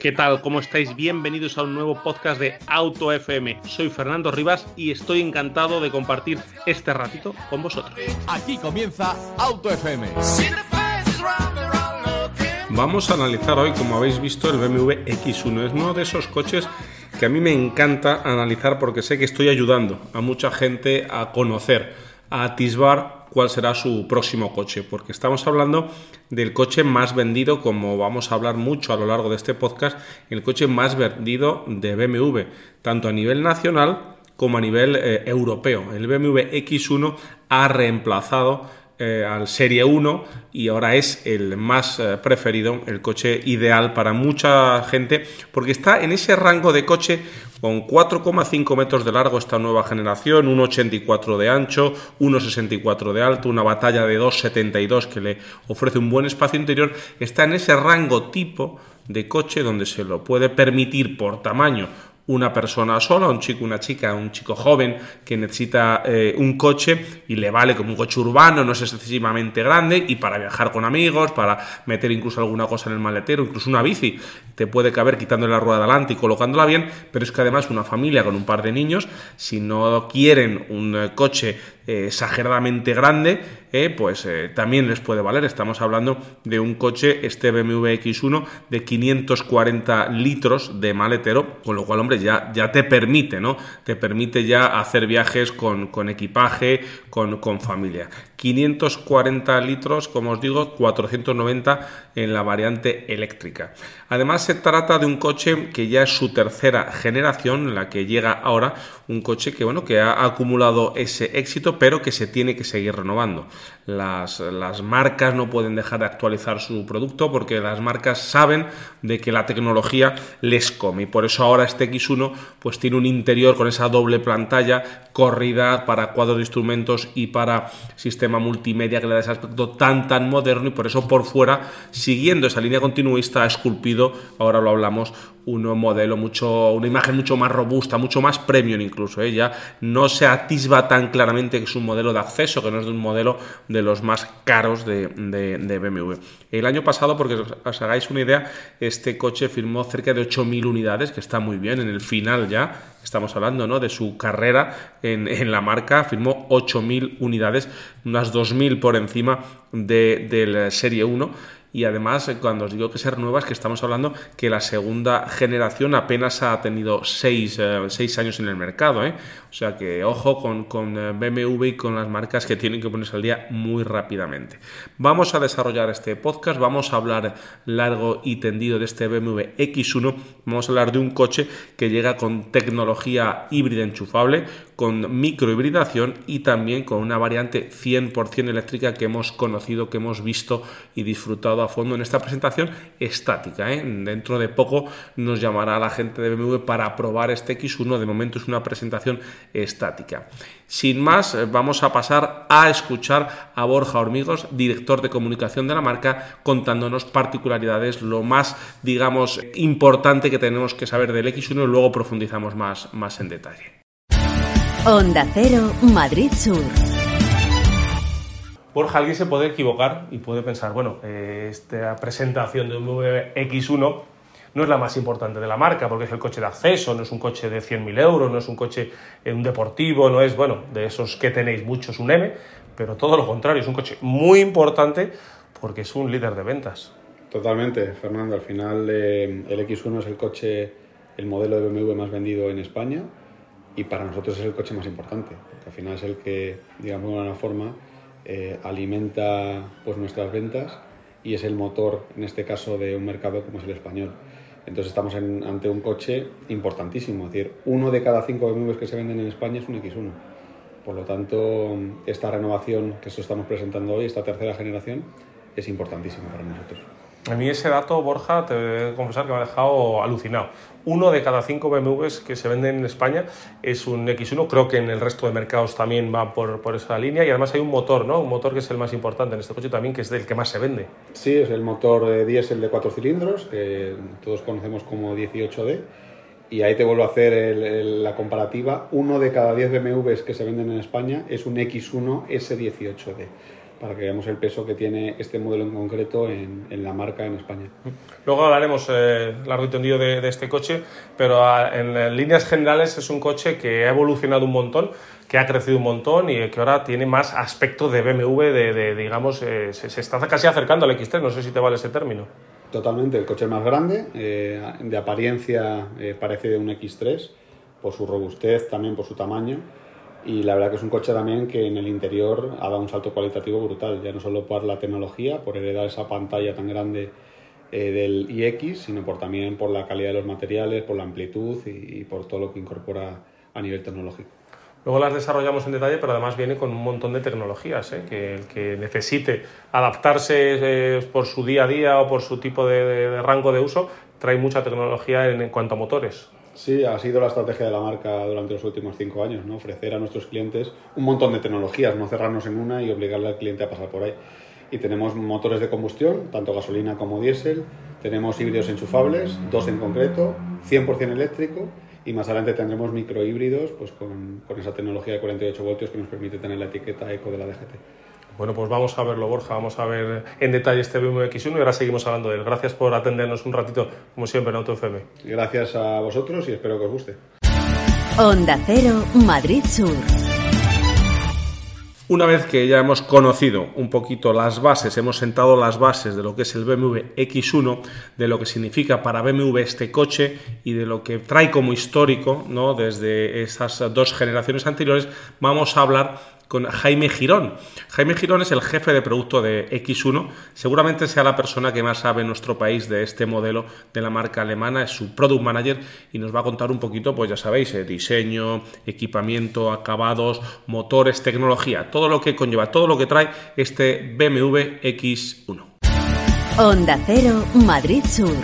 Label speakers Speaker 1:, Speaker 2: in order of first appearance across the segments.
Speaker 1: ¿Qué tal? ¿Cómo estáis? Bienvenidos a un nuevo podcast de Auto FM. Soy Fernando Rivas y estoy encantado de compartir este ratito con vosotros.
Speaker 2: Aquí comienza Auto FM.
Speaker 1: Vamos a analizar hoy, como habéis visto, el BMW X1. Es uno de esos coches que a mí me encanta analizar porque sé que estoy ayudando a mucha gente a conocer, a atisbar cuál será su próximo coche, porque estamos hablando del coche más vendido, como vamos a hablar mucho a lo largo de este podcast, el coche más vendido de BMW, tanto a nivel nacional como a nivel eh, europeo. El BMW X1 ha reemplazado eh, al Serie 1 y ahora es el más eh, preferido, el coche ideal para mucha gente porque está en ese rango de coche con 4,5 metros de largo esta nueva generación, 1,84 de ancho, 1,64 de alto, una batalla de 2,72 que le ofrece un buen espacio interior, está en ese rango tipo de coche donde se lo puede permitir por tamaño una persona sola, un chico, una chica, un chico joven que necesita eh, un coche y le vale como un coche urbano, no es excesivamente grande y para viajar con amigos, para meter incluso alguna cosa en el maletero, incluso una bici, te puede caber quitándole la rueda de adelante y colocándola bien, pero es que además una familia con un par de niños, si no quieren un eh, coche eh, exageradamente grande, pues también les puede valer. Estamos hablando de un coche, este BMW X1, de 540 litros de maletero, con lo cual, hombre, ya, ya te permite, ¿no? Te permite ya hacer viajes con, con equipaje, con, con, familia. 540 litros, como os digo, 490 en la variante eléctrica. Además, se trata de un coche que ya es su tercera generación, la que llega ahora, un coche que, bueno, que ha acumulado ese éxito, pero que se tiene que seguir renovando. Las, las marcas no pueden dejar de actualizar su producto porque las marcas saben de que la tecnología les come. Y por eso ahora este X1 pues tiene un interior con esa doble pantalla corrida para cuadro de instrumentos y para sistema multimedia que le da ese aspecto tan tan moderno. Y por eso por fuera siguiendo esa línea continuista ha esculpido ahora lo hablamos un modelo mucho una imagen mucho más robusta mucho más premium incluso ¿eh? no se atisba tan claramente que es un modelo de acceso que no es de un modelo de los más caros de, de BMW el año pasado porque os hagáis una idea este coche firmó cerca de 8.000 unidades que está muy bien en el final ya estamos hablando ¿no? de su carrera en, la marca, firmó 8.000 unidades, unas 2.000 por encima de, del Serie 1 y además eh, cuando os digo que ser nuevas que estamos hablando que la segunda generación apenas ha tenido seis, eh, años en el mercado ¿eh? o sea que ojo con, con, BMW y con las marcas que tienen que ponerse al día muy rápidamente vamos a desarrollar este podcast vamos a hablar largo y tendido de este BMW X1 vamos a hablar de un coche que llega con tecnología híbrida enchufable con microhibridación y también con una variante 100% eléctrica que hemos conocido, que hemos visto y disfrutado a fondo en esta presentación estática. ¿eh? Dentro de poco nos llamará la gente de BMW para probar este X1. De momento es una presentación estática. Sin más, vamos a pasar a escuchar a Borja Hormigos, director de comunicación de la marca, contándonos particularidades, lo más, digamos, importante que tenemos que saber del X1 y luego profundizamos más, más en detalle.
Speaker 3: Onda Cero, Madrid Sur.
Speaker 1: Borja, alguien se puede equivocar y puede pensar, bueno, eh, esta presentación de un X1 no es la más importante de la marca, porque es el coche de acceso, no es un coche de 100.000 euros, no es un coche en un deportivo, no es, bueno, de esos que tenéis muchos, un M, pero todo lo contrario, es un coche muy importante porque es un líder de ventas.
Speaker 4: Totalmente, Fernando. Al final eh, el X1 es el coche, el modelo de BMW más vendido en España y para nosotros es el coche más importante, porque al final es el que, digamos de alguna forma, eh, alimenta pues, nuestras ventas y es el motor, en este caso, de un mercado como es el español. Entonces estamos ante un coche importantísimo, es decir, uno de cada cinco BMWs que se venden en España es un X1. Por lo tanto, esta renovación que estamos presentando hoy, esta tercera generación, es importantísima para nosotros.
Speaker 5: A mí ese dato, Borja, te voy a confesar que me ha dejado alucinado. Uno de cada cinco BMWs que se venden en España es un X1. Creo que en el resto de mercados también va por, por esa línea. Y además hay un motor, ¿no? Un motor que es el más importante en este coche también, que es el que más se vende.
Speaker 4: Sí, es el motor de diésel de cuatro cilindros, que todos conocemos como 18D. Y ahí te vuelvo a hacer el- el- la comparativa. Uno de cada 10 BMWs que se venden en España es un X1 S18D, para que veamos el peso que tiene este modelo en concreto en, en la marca en España.
Speaker 5: Luego hablaremos eh, largo y tendido de, de este coche, pero a- en, eh, líneas generales es un coche que ha evolucionado un montón, que ha crecido un montón y que ahora tiene más aspecto de BMW, de, de, digamos, eh, se, se está casi acercando al X3, no sé si te vale ese término.
Speaker 4: Totalmente, el coche es más grande, eh, de apariencia eh, parece de un X3, por su robustez, también por su tamaño. Y la verdad que es un coche también que en el interior ha dado un salto cualitativo brutal, ya no solo por la tecnología, por heredar esa pantalla tan grande eh, del iX, sino por también por la calidad de los materiales, por la amplitud y, por todo lo que incorpora a nivel tecnológico.
Speaker 5: Luego las desarrollamos en detalle, pero además viene con un montón de tecnologías, ¿eh? que el que necesite adaptarse eh, por su día a día o por su tipo de, rango de uso, trae mucha tecnología en cuanto a motores.
Speaker 4: Sí, ha sido la estrategia de la marca durante los últimos cinco años, ¿no? Ofrecer a nuestros clientes un montón de tecnologías, no cerrarnos en una y obligarle al cliente a pasar por ahí. Y tenemos motores de combustión, tanto gasolina como diésel, tenemos híbridos enchufables, dos en concreto, 100% eléctrico, y más adelante tendremos microhíbridos pues con, con esa tecnología de 48 voltios que nos permite tener la etiqueta eco de la DGT.
Speaker 5: Bueno, pues vamos a verlo, Borja, vamos a ver en detalle este BMW X1 y ahora seguimos hablando de él. Gracias por atendernos un ratito, como siempre, en Auto FM.
Speaker 4: Gracias a vosotros y espero que os guste.
Speaker 3: Onda Cero, Madrid Sur.
Speaker 5: Una vez que ya hemos conocido un poquito las bases, hemos sentado las bases de lo que es el BMW X1, de lo que significa para BMW este coche y de lo que trae como histórico ¿no? desde esas dos generaciones anteriores, vamos a hablar con Jaime Girón. Jaime Girón es el jefe de producto de X1, seguramente sea la persona que más sabe en nuestro país de este modelo de la marca alemana, es su product manager y nos va a contar un poquito, pues ya sabéis, eh, diseño, equipamiento, acabados, motores, tecnología, todo lo que conlleva, todo lo que trae este BMW X1.
Speaker 3: Onda Cero, Madrid Sur.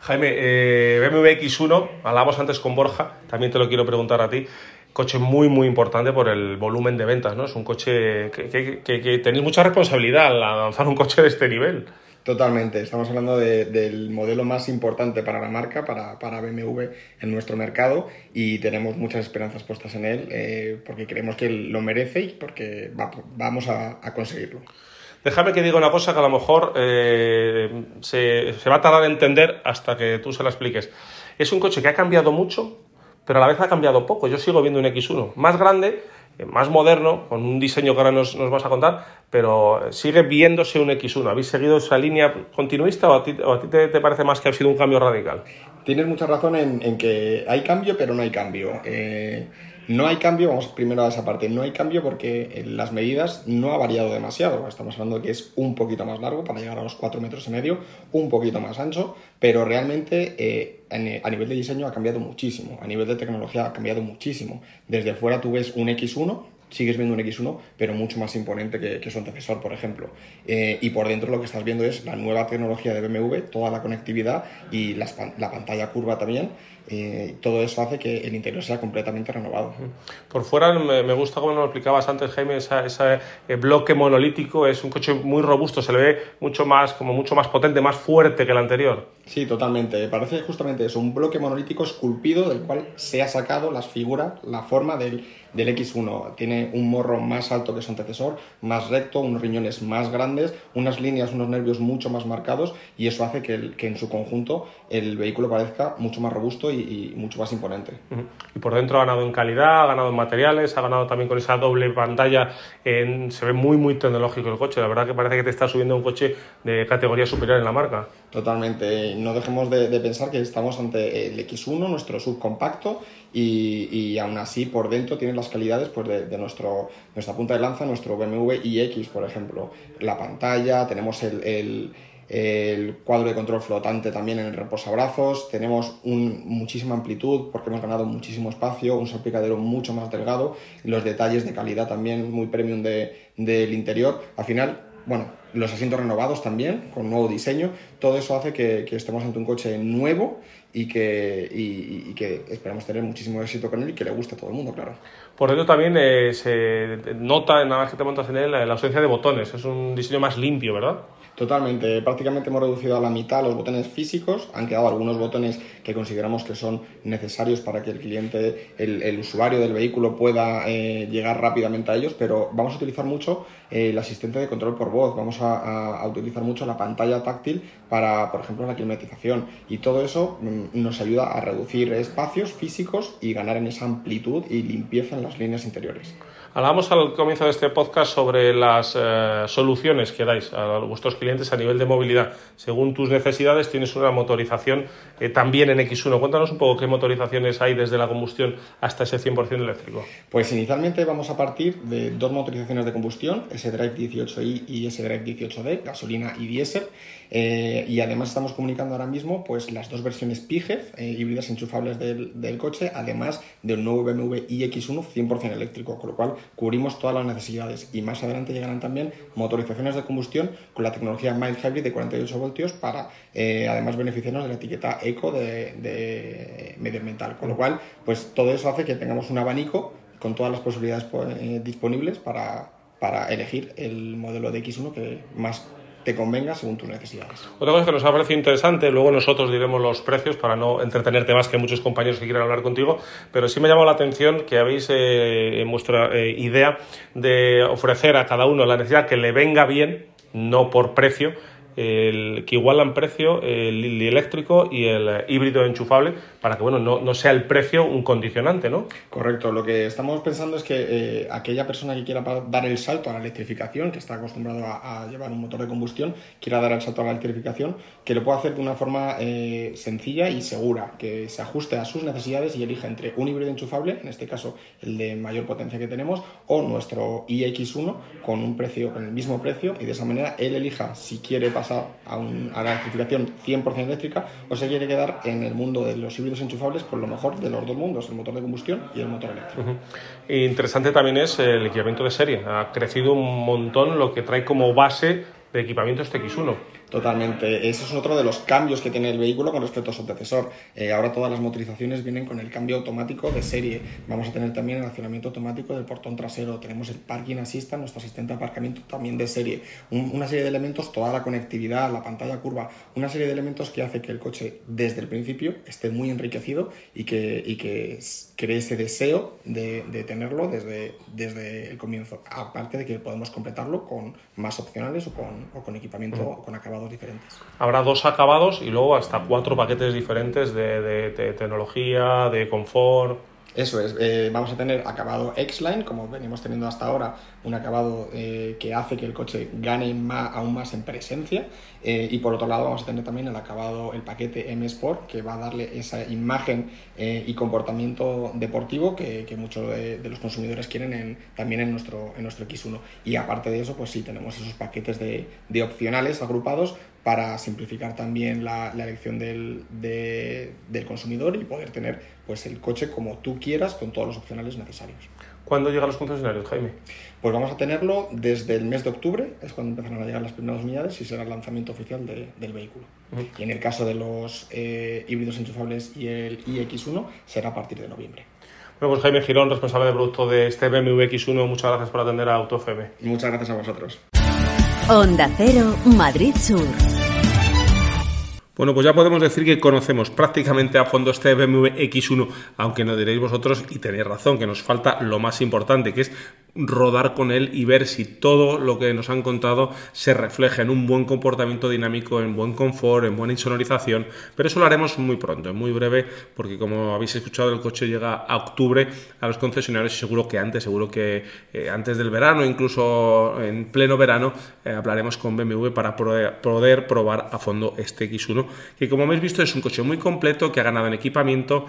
Speaker 5: Jaime, eh, BMW X1, hablábamos antes con Borja, también te lo quiero preguntar a ti. Coche muy, muy importante por el volumen de ventas, ¿no? Es un coche que, que, que, que tenéis mucha responsabilidad al lanzar un coche de este nivel.
Speaker 6: Totalmente, estamos hablando de- del modelo más importante para la marca, para, para BMW en nuestro mercado y tenemos muchas esperanzas puestas en él eh, porque creemos que lo merece y porque va- vamos a, a conseguirlo.
Speaker 5: Déjame que diga una cosa que a lo mejor eh, se, se va a tardar en entender hasta que tú se la expliques. Es un coche que ha cambiado mucho, pero a la vez ha cambiado poco. Yo sigo viendo un X1 más grande, eh, más moderno, con un diseño que ahora nos, nos vas a contar, pero sigue viéndose un X1. ¿Habéis seguido esa línea continuista o a ti, a ti te, te parece más que ha sido un cambio radical?
Speaker 6: Tienes mucha razón en, en que hay cambio, pero no hay cambio. Eh, no hay cambio, vamos primero a esa parte, no hay cambio porque eh, las medidas no ha variado demasiado. Estamos hablando de que es un poquito más largo para llegar a los 4 metros y medio, un poquito más ancho, pero realmente eh, en- a nivel de diseño ha cambiado muchísimo, a nivel de tecnología ha cambiado muchísimo. Desde fuera tú ves un X1, sigues viendo un X1, pero mucho más imponente que, que su antecesor, por ejemplo. Eh, y por dentro lo que estás viendo es la nueva tecnología de BMW, toda la conectividad y pan- la pantalla curva también. Eh, todo eso hace que el interior sea completamente renovado.
Speaker 5: Por fuera me, me gusta como nos lo explicabas antes, Jaime, esa- ese eh, bloque monolítico es un coche muy robusto, se le ve mucho más, como mucho más potente, más fuerte que el anterior.
Speaker 6: Sí, totalmente. Parece justamente eso, un bloque monolítico esculpido del cual se ha sacado las figuras, la forma del, del X1. Tiene un morro más alto que su antecesor, más recto, unos riñones más grandes, unas líneas, unos nervios mucho más marcados y eso hace que, el- que en su conjunto el vehículo parezca mucho más robusto y, mucho más imponente.
Speaker 5: Y por dentro ha ganado en calidad, ha ganado en materiales, ha ganado también con esa doble pantalla. en- se ve muy, muy tecnológico el coche. La verdad que parece que te está subiendo un coche de categoría superior en la marca.
Speaker 6: Totalmente. No dejemos de, de pensar que estamos ante el X1, nuestro subcompacto, y, y aún así por dentro tiene las calidades pues, de, de nuestro, nuestra punta de lanza, nuestro BMW iX, por ejemplo. La pantalla, tenemos el, el- cuadro de control flotante también en el reposabrazos, tenemos un- muchísima amplitud porque hemos ganado muchísimo espacio, un salpicadero mucho más delgado, los detalles de calidad también muy premium de- del interior. Al final bueno, los asientos renovados también, con nuevo diseño, todo eso hace que, estemos ante un coche nuevo y que, y, que esperamos tener muchísimo éxito con él y que le guste a todo el mundo, claro.
Speaker 1: Por ello también eh, se nota, nada más que te montas en él, la ausencia de botones. Es un diseño más limpio, ¿verdad?
Speaker 6: Totalmente, prácticamente hemos reducido a la mitad los botones físicos, han quedado algunos botones que consideramos que son necesarios para que el cliente, el, usuario del vehículo pueda eh, llegar rápidamente a ellos, pero vamos a utilizar mucho eh, el asistente de control por voz, vamos a, utilizar mucho la pantalla táctil para, por ejemplo, la climatización y todo eso mm, nos ayuda a reducir espacios físicos y ganar en esa amplitud y limpieza en las líneas interiores.
Speaker 1: Hablamos al comienzo de este podcast sobre las eh, soluciones que dais a vuestros clientes a nivel de movilidad. Según tus necesidades, tienes una motorización eh, también en X1. Cuéntanos un poco qué motorizaciones hay desde la combustión hasta ese 100% eléctrico.
Speaker 6: Pues inicialmente vamos a partir de dos motorizaciones de combustión, S-Drive 18i y S-Drive 18d, gasolina y diésel. Eh, y además estamos comunicando ahora mismo pues, las dos versiones PIGEV, híbridas enchufables del, del, coche, además del nuevo BMW iX1 100% eléctrico, con lo cual cubrimos todas las necesidades y más adelante llegarán también motorizaciones de combustión con la tecnología mild hybrid de 48 voltios para eh, además beneficiarnos de la etiqueta eco de, medioambiental. Con lo cual, pues todo eso hace que tengamos un abanico con todas las posibilidades eh, disponibles para, para elegir el modelo de X1 que más te convenga según tus necesidades.
Speaker 1: Otra cosa que nos ha parecido interesante, luego nosotros diremos los precios para no entretenerte más que muchos compañeros que quieran hablar contigo, pero sí me ha llamado la atención que habéis eh, en vuestra eh, idea de ofrecer a cada uno la necesidad que le venga bien, no por precio, el, que igualan precio el, eléctrico y el híbrido enchufable para que bueno, no, no, sea el precio un condicionante, ¿no?
Speaker 6: Correcto, lo que estamos pensando es que eh, aquella persona que quiera dar el salto a la electrificación, que está acostumbrado a, llevar un motor de combustión, quiera dar el salto a la electrificación, que lo pueda hacer de una forma eh, sencilla y segura, que se ajuste a sus necesidades y elija entre un híbrido enchufable, en este caso el de mayor potencia que tenemos, o nuestro iX1 con un precio, con el mismo precio, y de esa manera él elija si quiere pasar a, a la electrificación 100% eléctrica o se quiere quedar en el mundo de los híbridos enchufables con lo mejor de los dos mundos, el motor de combustión y el motor eléctrico.
Speaker 1: Interesante también es el equipamiento de serie. Ha crecido un montón lo que trae como base de equipamiento este X1.
Speaker 6: Totalmente. Ese es otro de los cambios que tiene el vehículo con respecto a su antecesor. Eh, ahora todas las motorizaciones vienen con el cambio automático de serie. Vamos a tener también el accionamiento automático del portón trasero. Tenemos el Parking Assistant, nuestro asistente de aparcamiento también de serie. una serie de elementos, toda la conectividad, la pantalla curva, una serie de elementos que hace que el coche desde el principio esté muy enriquecido y que, y que cree ese deseo de, de tenerlo desde, desde el comienzo. Aparte de que podemos completarlo con más opcionales o con, o con equipamiento o con acabado diferentes.
Speaker 1: Habrá dos acabados y luego hasta cuatro paquetes diferentes de, tecnología, de confort.
Speaker 6: Eso es, eh, vamos a tener acabado X-Line, como venimos teniendo hasta ahora, un acabado eh, que hace que el coche gane más, aún más en presencia. Eh, y por otro lado, vamos a tener también el acabado, el paquete M Sport, que va a darle esa imagen y comportamiento deportivo que, muchos de, los consumidores quieren también en nuestro, en nuestro X1. Y aparte de eso, pues sí, tenemos esos paquetes de, opcionales agrupados para simplificar también la, elección del, del consumidor y poder tener pues, el coche como tú quieras con todos los opcionales necesarios.
Speaker 1: ¿Cuándo llegan los concesionarios, Jaime?
Speaker 6: Pues vamos a tenerlo desde el mes de octubre, es cuando empezarán a llegar las primeras unidades y será el lanzamiento oficial del vehículo. Y en el caso de los eh, híbridos enchufables y el iX1 será a partir de noviembre.
Speaker 1: Bueno, pues Jaime Girón, responsable de producto de este BMW X1, muchas gracias por atender a AutoFM.
Speaker 6: Muchas gracias a vosotros.
Speaker 3: Onda Cero, Madrid Sur.
Speaker 1: Bueno, pues ya podemos decir que conocemos prácticamente a fondo este BMW X1, aunque no diréis vosotros, y tenéis razón, que nos falta lo más importante, que es rodar con él y ver si todo lo que nos han contado se refleja en un buen comportamiento dinámico, en buen confort, en buena insonorización, pero eso lo haremos muy pronto, en muy breve, porque como habéis escuchado el coche llega a octubre a los concesionarios y seguro que antes, seguro que eh, antes del verano, incluso en pleno verano, eh, hablaremos con BMW para poder probar a fondo este X1, que como habéis visto es un coche muy completo que ha ganado en equipamiento,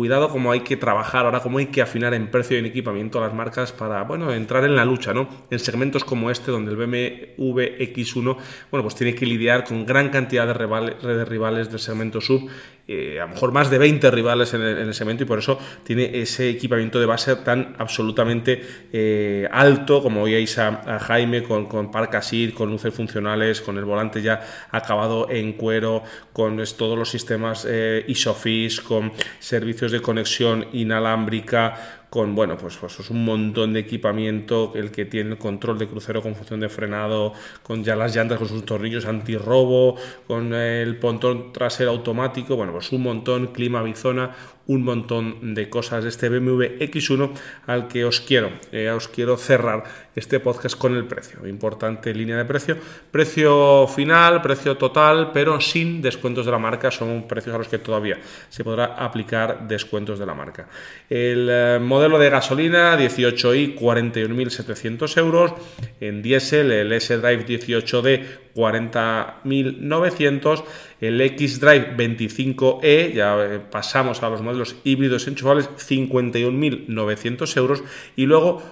Speaker 1: cuidado como hay que trabajar ahora, cómo hay que afinar en precio y en equipamiento a las marcas para, bueno, entrar en la lucha, ¿no? En segmentos como este, donde el BMW X1, bueno, pues tiene que lidiar con gran cantidad de rivales, de rivales del segmento sub eh, a lo mejor más de 20 rivales en el, segmento y por eso tiene ese equipamiento de base tan absolutamente eh, alto, como veíais a, Jaime con, con Park con luces funcionales, con el volante ya acabado en cuero, con todos los sistemas eh, ISOFIX, con servicios de conexión inalámbrica, con bueno, pues, pues es un montón de equipamiento, el que tiene el control de crucero con función de frenado, con ya las llantas con sus tornillos antirrobo, con el pontón trasero automático, bueno, pues un montón, clima bizona, un montón de cosas este BMW X1 al que os quiero, eh, os quiero cerrar este podcast con el precio. Importante línea de precio. Precio final, precio total, pero sin descuentos de la marca. Son precios a los que todavía se podrá aplicar descuentos de la marca. El eh, modelo de gasolina 18i 41.700 euros. En diésel el S-Drive 18D 40.900 el X-Drive 25E, ya eh, pasamos a los modelos híbridos enchufables, 51.900 euros. Y luego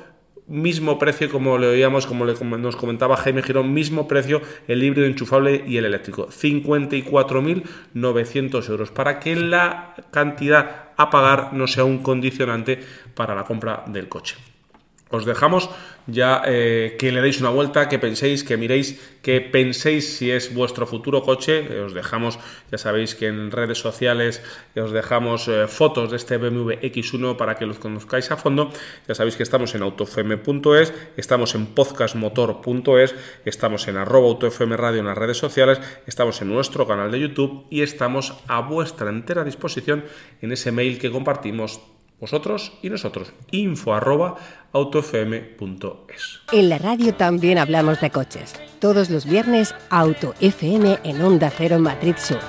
Speaker 1: mismo precio como le oíamos, como nos comentaba Jaime Girón, mismo precio el híbrido enchufable y el eléctrico, 54.900 euros, para que la cantidad a pagar no sea un condicionante para la compra del coche. Os dejamos ya eh, que le deis una vuelta, que penséis, que miréis, que penséis si es vuestro futuro coche. Eh, os dejamos, ya sabéis que en redes sociales os dejamos eh, fotos de este BMW X1 para que los conozcáis a fondo. Ya sabéis que estamos en autofm.es, estamos en podcastmotor.es, estamos en arroba autofm radio en las redes sociales, estamos en nuestro canal de YouTube y estamos a vuestra entera disposición en ese mail que compartimos vosotros y nosotros. info arroba autofm.es.
Speaker 7: En la radio también hablamos de coches. Todos los viernes, Auto FM en Onda Cero Madrid Sur.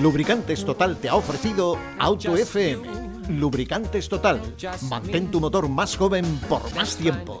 Speaker 2: Lubricantes Total te ha ofrecido Auto FM. Lubricantes Total. Mantén tu motor más joven por más tiempo.